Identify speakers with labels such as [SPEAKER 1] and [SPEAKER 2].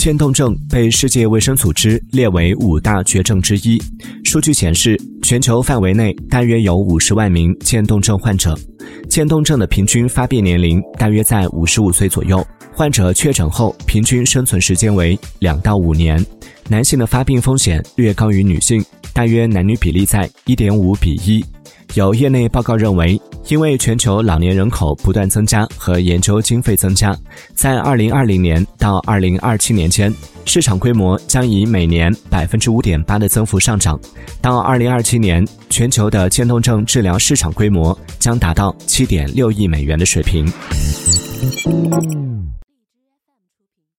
[SPEAKER 1] 渐冻症被世界卫生组织列为五大绝症之一。数据显示，全球范围内大约有五十万名渐冻症患者。渐冻症的平均发病年龄大约在五十五岁左右，患者确诊后平均生存时间为两到五年。男性的发病风险略高于女性，大约男女比例在一点五比一。有业内报告认为，因为全球老年人口不断增加和研究经费增加，在二零二零年到二零二七年间，市场规模将以每年百分之五点八的增幅上涨。到二零二七年，全球的渐冻症治疗市场规模将达到七点六亿美元的水平。